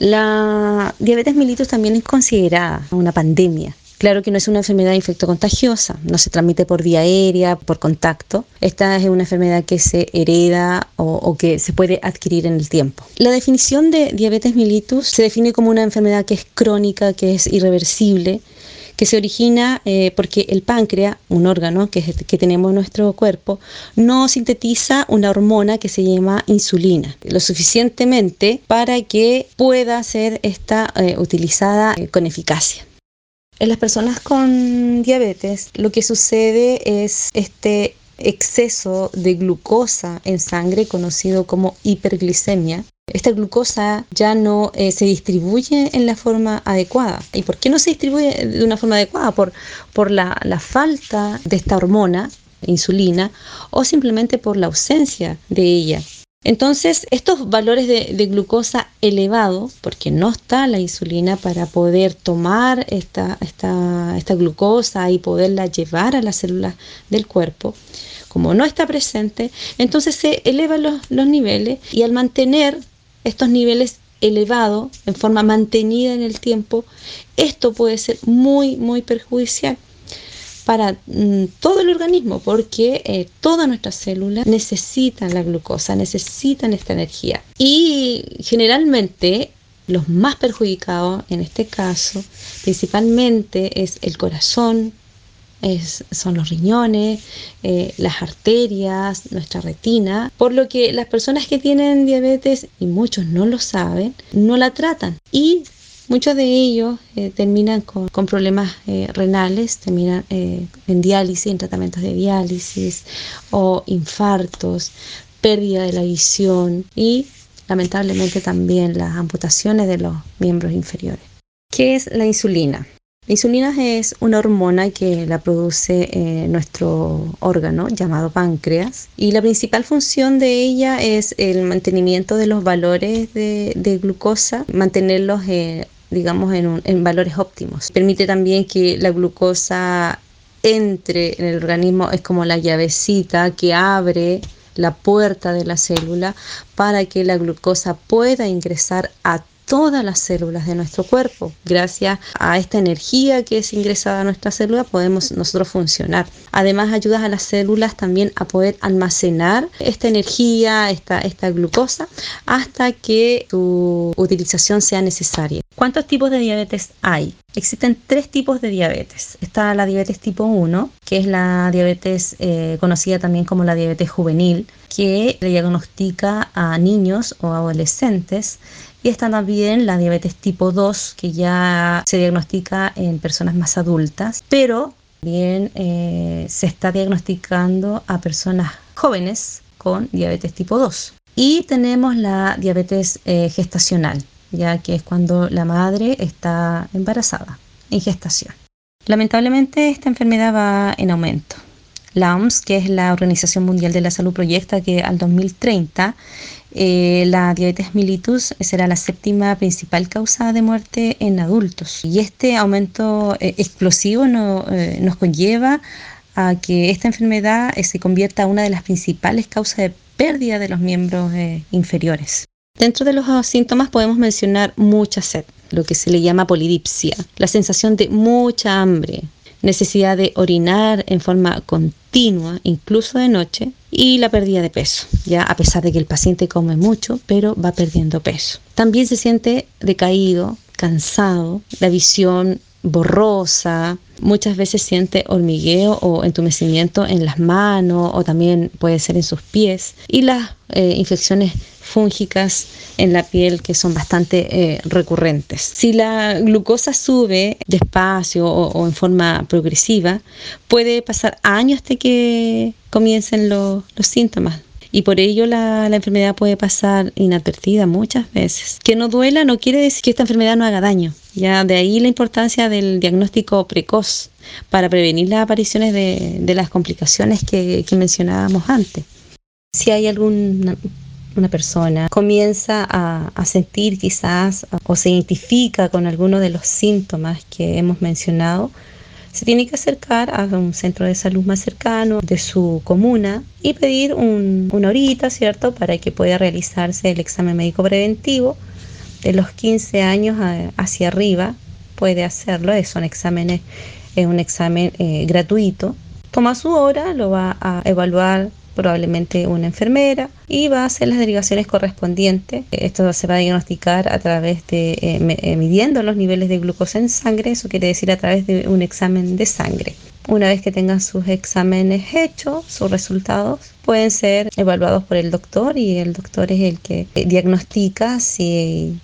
La diabetes mellitus también es considerada una pandemia. Claro que no es una enfermedad infectocontagiosa, no se transmite por vía aérea, por contacto. Esta es una enfermedad que se hereda o, o, que se puede adquirir en el tiempo. La definición de diabetes mellitus se define como una enfermedad que es crónica, que es irreversible, que se origina eh, porque el páncreas, un órgano que, que, tenemos en nuestro cuerpo, no sintetiza una hormona que se llama insulina, lo suficientemente para que pueda ser esta eh, utilizada eh, con eficacia. En las personas con diabetes lo que sucede es este exceso de glucosa en sangre conocido como hiperglicemia esta glucosa ya no eh, se distribuye en la forma adecuada. ¿Y por qué no se distribuye de una forma adecuada? Por, por la, la falta de esta hormona, insulina, o simplemente por la ausencia de ella. Entonces, estos valores de, de, glucosa elevados, porque no está la insulina para poder tomar esta, esta, esta glucosa y poderla llevar a las células del cuerpo, como no está presente, entonces se elevan los, los niveles y al mantener estos niveles elevados en forma mantenida en el tiempo, esto puede ser muy, muy perjudicial para mm, todo el organismo porque eh, todas nuestras células necesitan la glucosa, necesitan esta energía. Y generalmente los más perjudicados en este caso principalmente es el corazón, son los riñones, eh, las arterias, nuestra retina, por lo que las personas que tienen diabetes, y muchos no lo saben, no la tratan y muchos de ellos eh, terminan con, problemas eh, renales, terminan en diálisis, en tratamientos de diálisis o infartos, pérdida de la visión y lamentablemente también las amputaciones de los miembros inferiores. ¿Qué es la insulina? La insulina es una hormona que la produce eh, nuestro órgano llamado páncreas y la principal función de ella es el mantenimiento de los valores de, glucosa, mantenerlos eh, digamos en, en valores óptimos. Permite también que la glucosa entre en el organismo, es como la llavecita que abre la puerta de la célula para que la glucosa pueda ingresar a todas las células de nuestro cuerpo. Gracias a esta energía que es ingresada a nuestra célula podemos nosotros funcionar. Además ayuda a las células también a poder almacenar esta energía, esta, esta glucosa, hasta que su utilización sea necesaria. ¿Cuántos tipos de diabetes hay? Existen tres tipos de diabetes. Está la diabetes tipo 1, que es la diabetes eh, conocida también como la diabetes juvenil, que diagnostica a niños o adolescentes y está también la diabetes tipo 2, que ya se diagnostica en personas más adultas, pero también eh, se está diagnosticando a personas jóvenes con diabetes tipo 2. Y tenemos la diabetes eh, gestacional, ya que es cuando la madre está embarazada, en gestación. Lamentablemente esta enfermedad va en aumento. La OMS, que es la Organización Mundial de la Salud, proyecta que al 2030 eh, la diabetes mellitus será la séptima principal causa de muerte en adultos. Y este aumento eh, explosivo eh, nos conlleva a que esta enfermedad se convierta en una de las principales causas de pérdida de los miembros inferiores. Dentro de los síntomas podemos mencionar mucha sed, lo que se le llama polidipsia, la sensación de mucha hambre, necesidad de orinar en forma continua, incluso de noche, y la pérdida de peso, ya a pesar de que el paciente come mucho, pero va perdiendo peso. También se siente decaído, cansado, la visión borrosa, muchas veces siente hormigueo o entumecimiento en las manos o también puede ser en sus pies y las eh, infecciones fúngicas en la piel que son bastante eh, recurrentes. Si la glucosa sube despacio o, en forma progresiva, puede pasar años hasta que comiencen los síntomas y por ello la, la, enfermedad puede pasar inadvertida muchas veces. Que no duela no quiere decir que esta enfermedad no haga daño. Ya de ahí la importancia del diagnóstico precoz para prevenir las apariciones de, de las complicaciones que, que, mencionábamos antes. Si hay alguna una persona comienza a, a sentir quizás o se identifica con alguno de los síntomas que hemos mencionado, se tiene que acercar a un centro de salud más cercano de su comuna y pedir un, una horita, ¿cierto?, para que pueda realizarse el examen médico preventivo de los 15 años hacia arriba puede hacerlo, son exámenes, es un examen eh, gratuito. Toma su hora, lo va a evaluar probablemente una enfermera y va a hacer las derivaciones correspondientes. Esto se va a diagnosticar a través de eh, eh, midiendo los niveles de glucosa en sangre, eso quiere decir a través de un examen de sangre. Una vez que tengan sus exámenes hechos, sus resultados pueden ser evaluados por el doctor y el doctor es el que diagnostica si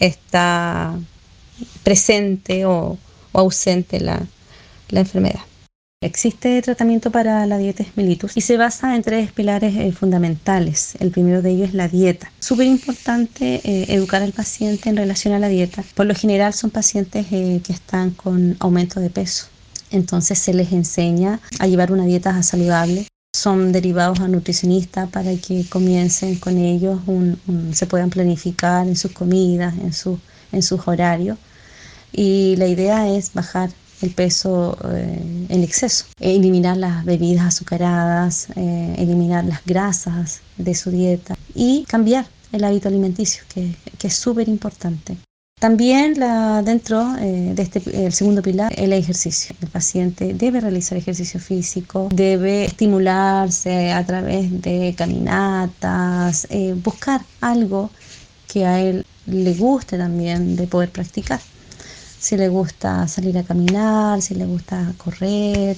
está presente o, ausente la, enfermedad. Existe tratamiento para la diabetes mellitus y se basa en tres pilares eh, fundamentales. El primero de ellos es la dieta. Súper importante eh, educar al paciente en relación a la dieta. Por lo general son pacientes eh, que están con aumento de peso. Entonces se les enseña a llevar una dieta saludable. Son derivados a nutricionistas para que comiencen con ellos, se puedan planificar en sus comidas, en, su, en sus horarios y la idea es bajar el peso eh, en exceso, eliminar las bebidas azucaradas, eh, eliminar las grasas de su dieta y cambiar el hábito alimenticio, que, es súper importante. También la, dentro eh, de este el segundo pilar, el ejercicio. El paciente debe realizar ejercicio físico, debe estimularse a través de caminatas, buscar algo que a él le guste también de poder practicar si le gusta salir a caminar, si le gusta correr,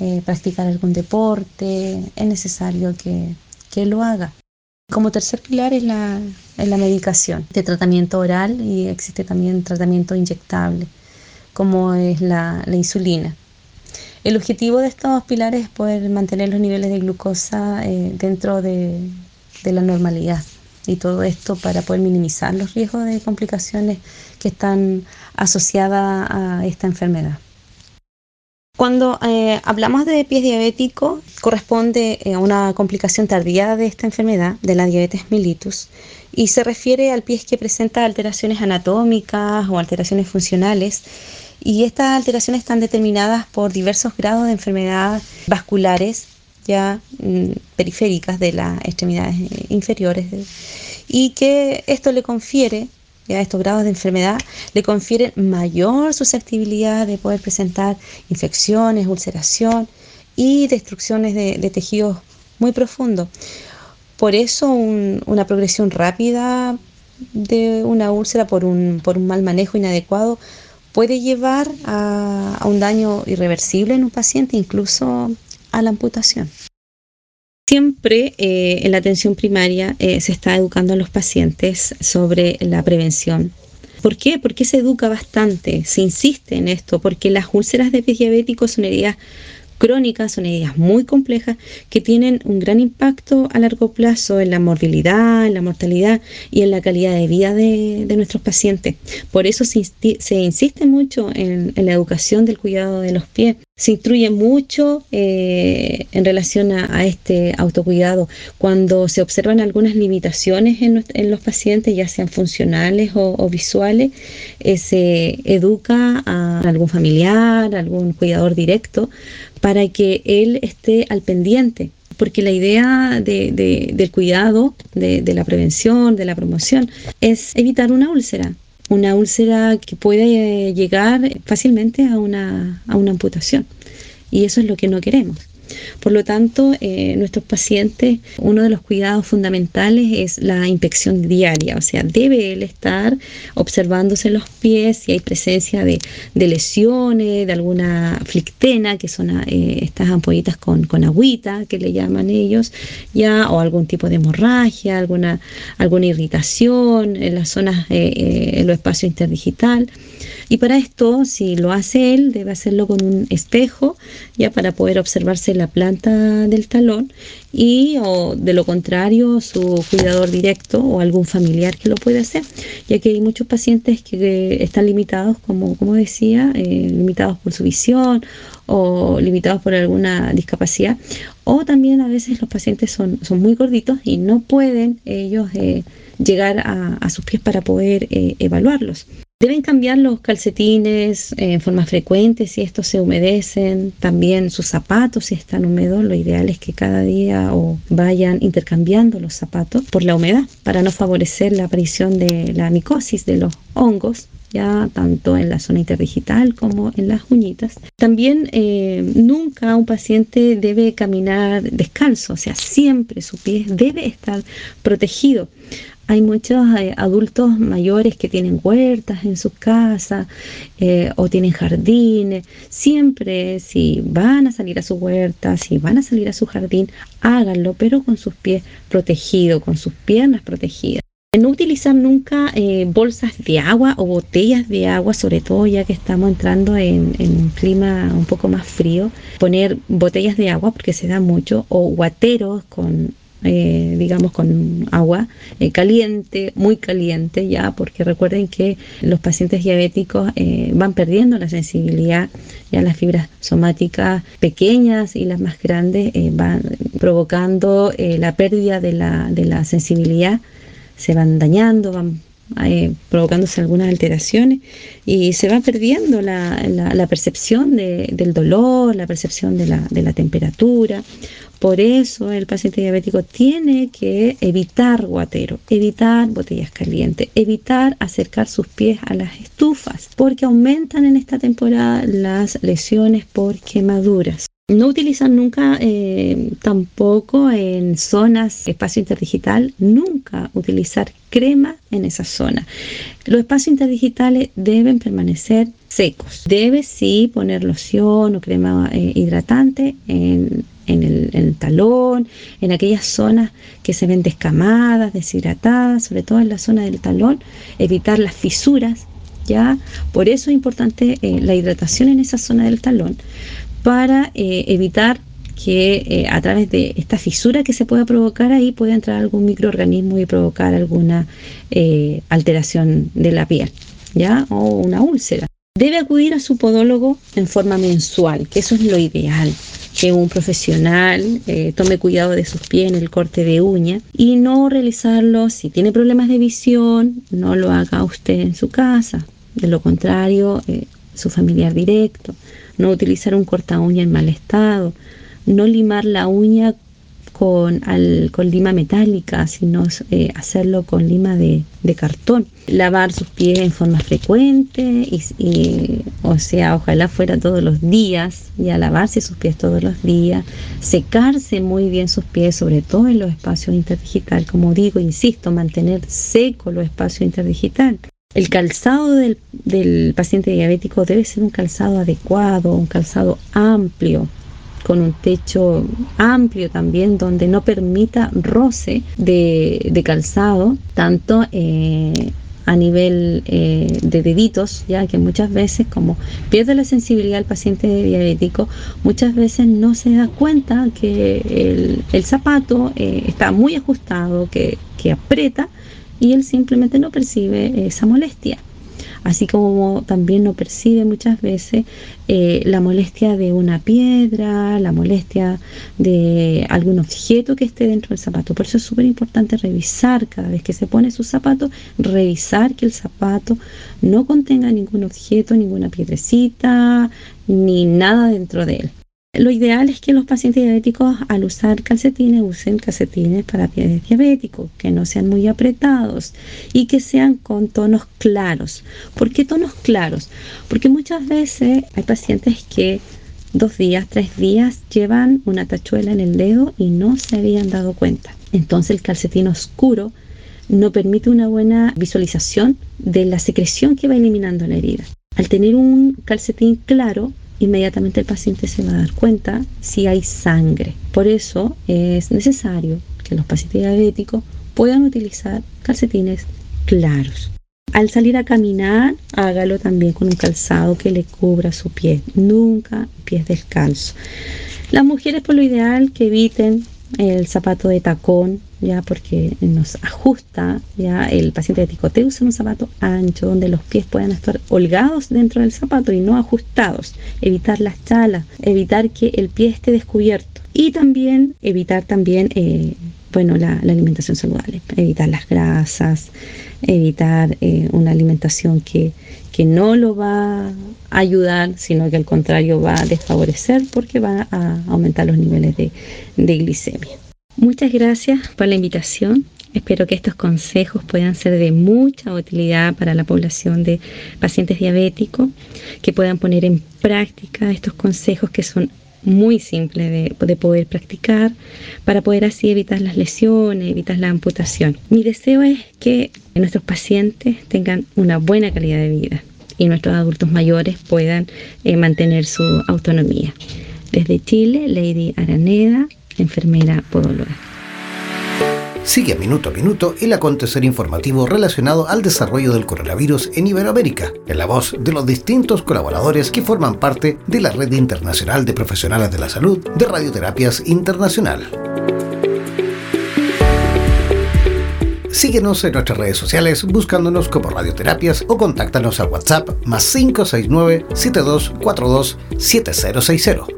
eh, practicar algún deporte, es necesario que, lo haga. Como tercer pilar es la, la medicación de tratamiento oral y existe también tratamiento inyectable, como es la, insulina. El objetivo de estos pilares es poder mantener los niveles de glucosa eh, dentro de, de la normalidad y todo esto para poder minimizar los riesgos de complicaciones que están asociadas a esta enfermedad. Cuando eh, hablamos de pies diabético, corresponde eh, a una complicación tardía de esta enfermedad, de la diabetes mellitus, y se refiere al pie que presenta alteraciones anatómicas o alteraciones funcionales, y estas alteraciones están determinadas por diversos grados de enfermedades vasculares mm, periféricas de las extremidades eh, inferiores y que esto le confiere a estos grados de enfermedad le confieren mayor susceptibilidad de poder presentar infecciones, ulceración y destrucciones de, tejidos muy profundos. Por eso una progresión rápida de una úlcera por un, por un mal manejo inadecuado puede llevar a un daño irreversible en un paciente, incluso a la amputación. Siempre eh, en la atención primaria eh, se está educando a los pacientes sobre la prevención. ¿Por qué? Porque se educa bastante, se insiste en esto, porque las úlceras de pez diabético son heridas crónicas, son heridas muy complejas que tienen un gran impacto a largo plazo en la morbilidad, en la mortalidad y en la calidad de vida de, nuestros pacientes. Por eso se, insiste mucho en, la educación del cuidado de los pies. Se instruye mucho eh, en relación a, este autocuidado. Cuando se observan algunas limitaciones en, los pacientes, ya sean funcionales o, visuales, eh, se educa a algún familiar, algún cuidador directo para que él esté al pendiente, porque la idea del cuidado, de, la prevención, de la promoción, es evitar una úlcera, una úlcera que puede llegar fácilmente a una, a una amputación. Y eso es lo que no queremos. Por lo tanto, eh, nuestros pacientes, uno de los cuidados fundamentales es la inspección diaria, o sea, debe él estar observándose los pies si hay presencia de, lesiones, de alguna flictena, que son eh, estas ampollitas con, con agüita, que le llaman ellos, ya, o algún tipo de hemorragia, alguna, alguna irritación en las zonas, eh, en los espacios interdigital. Y para esto, si lo hace él, debe hacerlo con un espejo, ya para poder observarse la planta del talón y o de lo contrario su cuidador directo o algún familiar que lo puede hacer, ya que hay muchos pacientes que, están limitados, como, como decía, eh, limitados por su visión o limitados por alguna discapacidad, o también a veces los pacientes son, son muy gorditos y no pueden ellos eh, llegar a, sus pies para poder eh, evaluarlos. Deben cambiar los calcetines eh, en forma frecuente si estos se humedecen, también sus zapatos si están húmedos, lo ideal es que cada día o vayan intercambiando los zapatos por la humedad para no favorecer la aparición de la micosis de los hongos ya tanto en la zona interdigital como en las uñitas. También eh, nunca un paciente debe caminar descalzo, o sea, siempre su pie debe estar protegido. Hay muchos eh, adultos mayores que tienen huertas en sus casas eh, o tienen jardines. Siempre si van a salir a su huerta, si van a salir a su jardín, háganlo, pero con sus pies protegidos, con sus piernas protegidas. No utilizar nunca eh, bolsas de agua o botellas de agua, sobre todo ya que estamos entrando en, un clima un poco más frío. Poner botellas de agua porque se da mucho o guateros con eh, digamos con agua eh, caliente, muy caliente ya, porque recuerden que los pacientes diabéticos van perdiendo la sensibilidad, ya las fibras somáticas pequeñas y las más grandes van provocando la pérdida de la, de la sensibilidad se van dañando, van provocándose algunas alteraciones y se va perdiendo la, la, percepción del dolor, la percepción de la, de la temperatura. Por eso el paciente diabético tiene que evitar guatero, evitar botellas calientes, evitar acercar sus pies a las estufas, porque aumentan en esta temporada las lesiones por quemaduras. No utilizar nunca eh, tampoco en zonas, espacio interdigital, nunca utilizar crema en esa zona. Los espacios interdigitales deben permanecer secos. Debe sí poner loción o crema eh, hidratante en, el, en, el, talón, en aquellas zonas que se ven descamadas, deshidratadas, sobre todo en la zona del talón, evitar las fisuras. ¿Ya? Por eso es importante eh, la hidratación en esa zona del talón, para eh, evitar que eh, a través de esta fisura que se pueda provocar ahí pueda entrar algún microorganismo y provocar alguna eh, alteración de la piel, ¿ya? O una úlcera. Debe acudir a su podólogo en forma mensual, que eso es lo ideal, que un profesional tome cuidado de sus pies en el corte de uña y no realizarlo si tiene problemas de visión, no lo haga usted en su casa, de lo contrario, su familiar directo no utilizar un corta uña en mal estado, no limar la uña con, con lima metálica, sino eh, hacerlo con lima de, cartón. Lavar sus pies en forma frecuente, y, o sea, ojalá fuera todos los días, y a lavarse sus pies todos los días, secarse muy bien sus pies, sobre todo en los espacios interdigital. Como digo, insisto, mantener seco los espacios interdigital. El calzado del, paciente diabético debe ser un calzado adecuado, un calzado amplio, con un techo amplio también donde no permita roce de, calzado, tanto eh, a nivel eh, de deditos, ya que muchas veces como pierde la sensibilidad el paciente diabético, muchas veces no se da cuenta que el, zapato eh, está muy ajustado, que, que aprieta y él simplemente no percibe esa molestia. Así como también no percibe muchas veces eh, la molestia de una piedra, la molestia de algún objeto que esté dentro del zapato. Por eso es súper importante revisar cada vez que se pone su zapato, revisar que el zapato no contenga ningún objeto, ninguna piedrecita, ni nada dentro de él. Lo ideal es que los pacientes diabéticos al usar calcetines usen calcetines para pies diabéticos, que no sean muy apretados y que sean con tonos claros. ¿Por qué tonos claros? Porque muchas veces hay pacientes que dos días, tres días llevan una tachuela en el dedo y no se habían dado cuenta. Entonces el calcetín oscuro no permite una buena visualización de la secreción que va eliminando la herida. Al tener un calcetín claro, inmediatamente el paciente se va a dar cuenta si hay sangre. Por eso es necesario que los pacientes diabéticos puedan utilizar calcetines claros. Al salir a caminar, hágalo también con un calzado que le cubra su pie, nunca pies descalzos. Las mujeres por lo ideal que eviten el zapato de tacón, ya porque nos ajusta, ya el paciente de ticoteo usa un zapato ancho donde los pies puedan estar holgados dentro del zapato y no ajustados, evitar las chalas, evitar que el pie esté descubierto. Y también evitar también eh, bueno, la, alimentación saludable, evitar las grasas, evitar eh, una alimentación que, que no lo va a ayudar, sino que al contrario va a desfavorecer porque va a aumentar los niveles de, de glicemia. Muchas gracias por la invitación. Espero que estos consejos puedan ser de mucha utilidad para la población de pacientes diabéticos, que puedan poner en práctica estos consejos que son muy simples de, poder practicar para poder así evitar las lesiones, evitar la amputación. Mi deseo es que nuestros pacientes tengan una buena calidad de vida y nuestros adultos mayores puedan eh, mantener su autonomía. Desde Chile, Lady Araneda, enfermera podóloga. Sigue minuto a minuto el acontecer informativo relacionado al desarrollo del coronavirus en Iberoamérica, en la voz de los distintos colaboradores que forman parte de la Red Internacional de Profesionales de la Salud de Radioterapias Internacional. Síguenos en nuestras redes sociales buscándonos como Radioterapias o contáctanos al WhatsApp más 569 7242 7060.